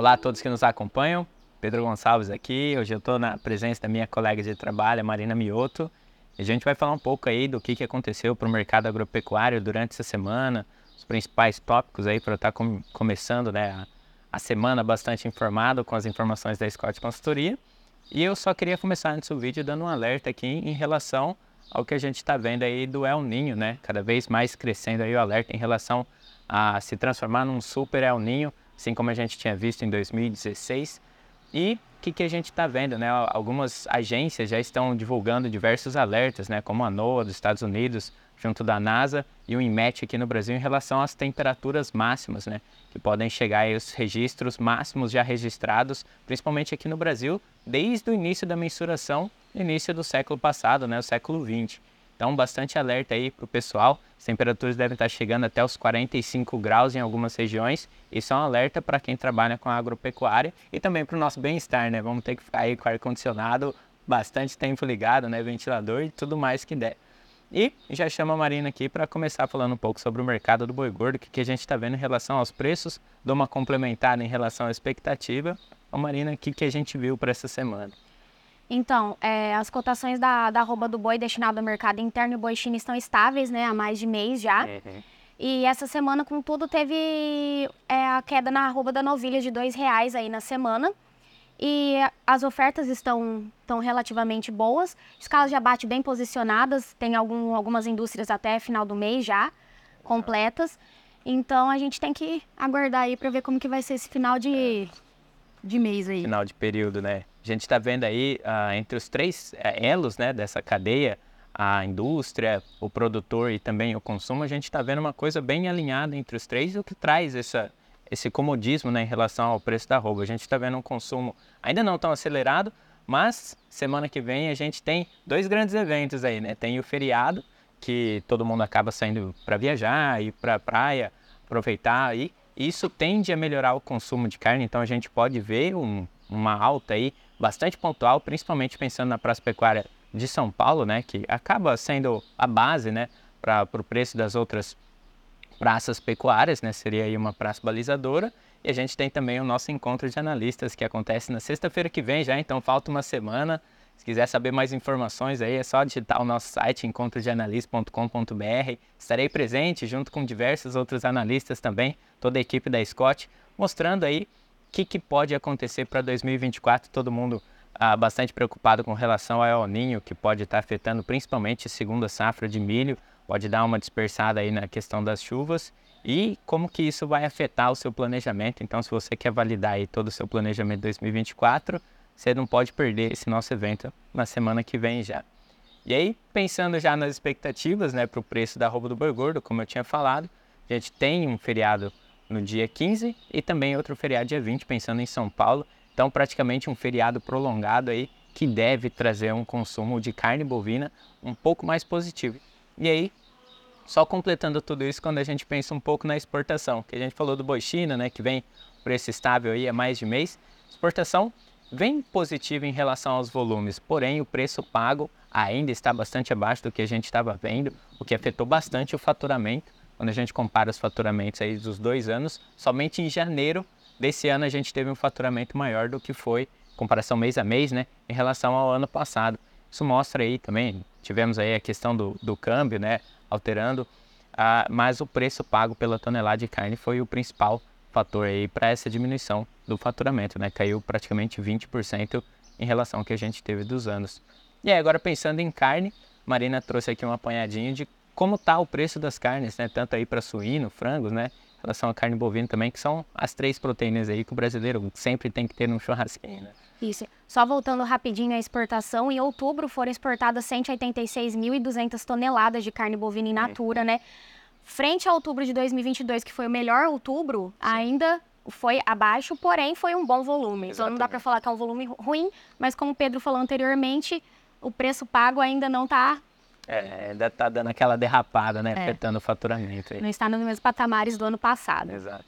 Olá a todos que nos acompanham. Pedro Gonçalves aqui. Hoje eu estou na presença da minha colega de trabalho, Marina Mioto. E a gente vai falar um pouco aí do que, que aconteceu para o mercado agropecuário durante essa semana, os principais tópicos aí para estar tá com, começando né, a, a, semana bastante informado com as informações da Scott Consultoria. E eu só queria começar antes do vídeo dando um alerta aqui em relação ao que a gente está vendo aí do El Ninho, né? Cada vez mais crescendo aí o alerta em relação a se transformar num super El Ninho assim como a gente tinha visto em 2016. E o que, que, a gente está vendo, né? Algumas agências já estão divulgando diversos alertas, né? Como a NOAA dos Estados Unidos, junto da NASA, e o INMET aqui no Brasil, em relação às temperaturas máximas, né? Que podem chegar aí os registros máximos já registrados, principalmente aqui no Brasil, desde o início da mensuração, início do século passado, né? O século 20. Então, bastante alerta aí para o pessoal. As temperaturas devem estar chegando até os 45 graus em algumas regiões. Isso é um alerta para quem trabalha com agropecuária e também para o nosso bem-estar, né? Vamos ter que ficar aí com ar-condicionado bastante tempo ligado, né? Ventilador e tudo mais que der. E já chamo a Marina aqui para começar falando um pouco sobre o mercado do boi gordo, o que, que a gente está vendo em relação aos preços, dou uma complementada em relação à expectativa. Ô Marina, o que, que a gente viu para essa semana? Então, é, as cotações da, da arroba do boi destinado ao mercado interno e boi China estão estáveis, né, há mais de mês já. Uhum. E essa semana, contudo, teve é, a queda na arroba da novilha de dois reais aí na semana. E as ofertas estão, estão relativamente boas, escalas de abate bem posicionadas, tem algum, algumas indústrias até final do mês já completas. Então a gente tem que aguardar aí para ver como que vai ser esse final de, de mês aí. Final de período, né? A gente está vendo aí uh, entre os três uh, elos né, dessa cadeia, a indústria, o produtor e também o consumo, a gente está vendo uma coisa bem alinhada entre os três, o que traz essa, esse comodismo né, em relação ao preço da roupa. A gente está vendo um consumo ainda não tão acelerado, mas semana que vem a gente tem dois grandes eventos aí, né? Tem o feriado, que todo mundo acaba saindo para viajar, ir para a praia, aproveitar aí. Isso tende a melhorar o consumo de carne, então a gente pode ver um, uma alta aí bastante pontual, principalmente pensando na praça pecuária de São Paulo, né, que acaba sendo a base, né, para o preço das outras praças pecuárias, né, seria aí uma praça balizadora. E a gente tem também o nosso encontro de analistas que acontece na sexta-feira que vem já, então falta uma semana. Se quiser saber mais informações aí, é só digitar o nosso site encontrodeanalista.com.br. Estarei presente junto com diversos outros analistas também, toda a equipe da Scott, mostrando aí que, que pode acontecer para 2024? Todo mundo ah, bastante preocupado com relação ao El Ninho, que pode estar tá afetando principalmente a segunda safra de milho, pode dar uma dispersada aí na questão das chuvas e como que isso vai afetar o seu planejamento. Então, se você quer validar aí todo o seu planejamento 2024, você não pode perder esse nosso evento na semana que vem já. E aí, pensando já nas expectativas né, para o preço da roupa do boi gordo, como eu tinha falado, a gente tem um feriado no dia 15 e também outro feriado dia 20, pensando em São Paulo. Então, praticamente um feriado prolongado aí que deve trazer um consumo de carne bovina um pouco mais positivo. E aí, só completando tudo isso quando a gente pensa um pouco na exportação, que a gente falou do boi China, né, que vem preço estável aí há mais de mês. Exportação vem positiva em relação aos volumes, porém o preço pago ainda está bastante abaixo do que a gente estava vendo, o que afetou bastante o faturamento quando a gente compara os faturamentos aí dos dois anos, somente em janeiro desse ano a gente teve um faturamento maior do que foi, comparação mês a mês, né, em relação ao ano passado. Isso mostra aí também, tivemos aí a questão do, do câmbio, né, alterando, ah, mas o preço pago pela tonelada de carne foi o principal fator aí para essa diminuição do faturamento, né, caiu praticamente 20% em relação ao que a gente teve dos anos. E aí, agora pensando em carne, Marina trouxe aqui um apanhadinho de como está o preço das carnes, né? Tanto aí para suíno, frangos, né? Em relação à carne bovina também, que são as três proteínas aí que o brasileiro sempre tem que ter no churrasquinho, né? Isso. Só voltando rapidinho à exportação, em outubro foram exportadas 186.200 toneladas de carne bovina in natura, né? Frente a outubro de 2022, que foi o melhor outubro, Sim. ainda foi abaixo, porém foi um bom volume. Exatamente. Então não dá para falar que é um volume ruim, mas como o Pedro falou anteriormente, o preço pago ainda não está é, ainda está dando aquela derrapada, né? É. Afetando o faturamento. Aí. Não está nos mesmos patamares do ano passado. Exato.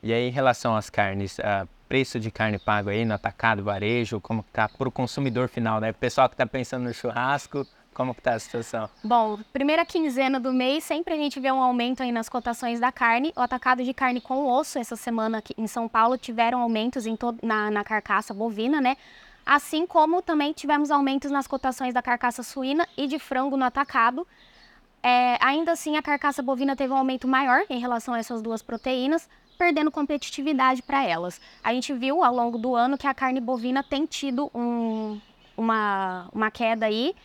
E aí, em relação às carnes, uh, preço de carne pago aí no atacado, varejo, como está para o consumidor final, né? O pessoal que está pensando no churrasco, Como que tá a situação? Bom, primeira quinzena do mês, sempre a gente vê um aumento aí nas cotações da carne. O atacado de carne com osso, essa semana aqui em São Paulo, tiveram aumentos em na, na carcaça bovina, né? Assim como também tivemos aumentos nas cotações da carcaça suína e de frango no atacado. É, ainda assim, a carcaça bovina teve um aumento maior em relação a essas duas proteínas, perdendo competitividade para elas. A gente viu ao longo do ano que a carne bovina tem tido um, uma, uma queda aí,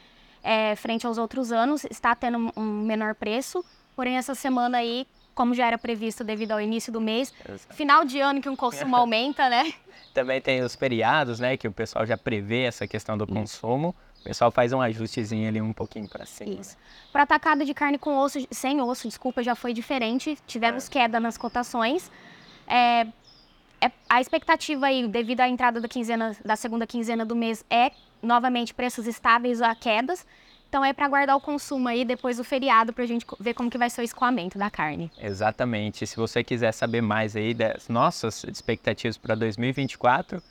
é, frente aos outros anos, está tendo um menor preço, porém essa semana aí, como já era previsto devido ao início do mês, Exato. final de ano que o consumo aumenta, né? Também tem os feriados, né, que o pessoal já prevê essa questão do consumo. O pessoal faz um ajustezinho ali um pouquinho para cima. Isso. Né? Para atacado de carne com osso, sem osso, desculpa, já foi diferente. Tivemos é. queda nas cotações. É, é, a expectativa aí, devido à entrada da quinzena, da segunda quinzena do mês, é novamente preços estáveis a quedas. Então é para guardar o consumo aí depois do feriado para a gente ver como que vai ser o escoamento da carne. Exatamente. Se você quiser saber mais aí das nossas expectativas para 2024,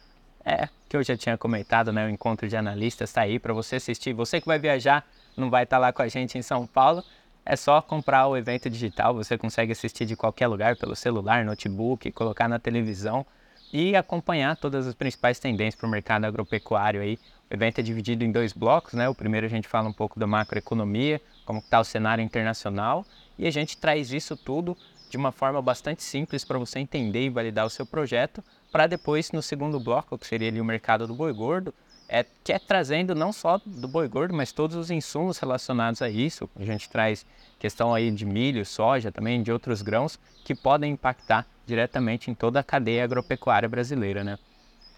é, que eu já tinha comentado, né? O encontro de analistas está aí para você assistir. Você que vai viajar, não vai estar tá lá com a gente em São Paulo, é só comprar o evento digital. Você consegue assistir de qualquer lugar, pelo celular, notebook, colocar na televisão e acompanhar todas as principais tendências para o mercado agropecuário aí. O evento é dividido em dois blocos, né? O primeiro a gente fala um pouco da macroeconomia, como está o cenário internacional, e a gente traz isso tudo de uma forma bastante simples para você entender e validar o seu projeto, para depois, no segundo bloco, que seria ali o mercado do boi gordo, é, que é trazendo não só do boi gordo, mas todos os insumos relacionados a isso. A gente traz questão aí de milho, soja, também de outros grãos, que podem impactar diretamente em toda a cadeia agropecuária brasileira, né?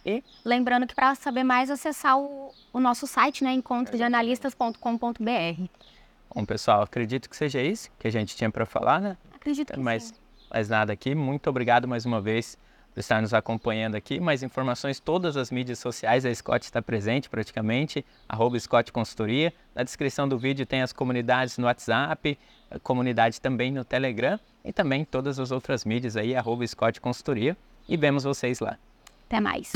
E lembrando que para saber mais, acessar o, o nosso site, né, encontrodeanalistas.com.br. Bom, pessoal, acredito que seja isso que a gente tinha para falar, né? Acredito que mais, sim. Mais nada aqui. Muito obrigado mais uma vez por estar nos acompanhando aqui. Mais informações, todas as mídias sociais, a Scott está presente praticamente, arroba Scott Consultoria. Na descrição do vídeo tem as comunidades no WhatsApp, comunidade também no Telegram e também todas as outras mídias aí, arroba Scott Consultoria. E vemos vocês lá. Até mais.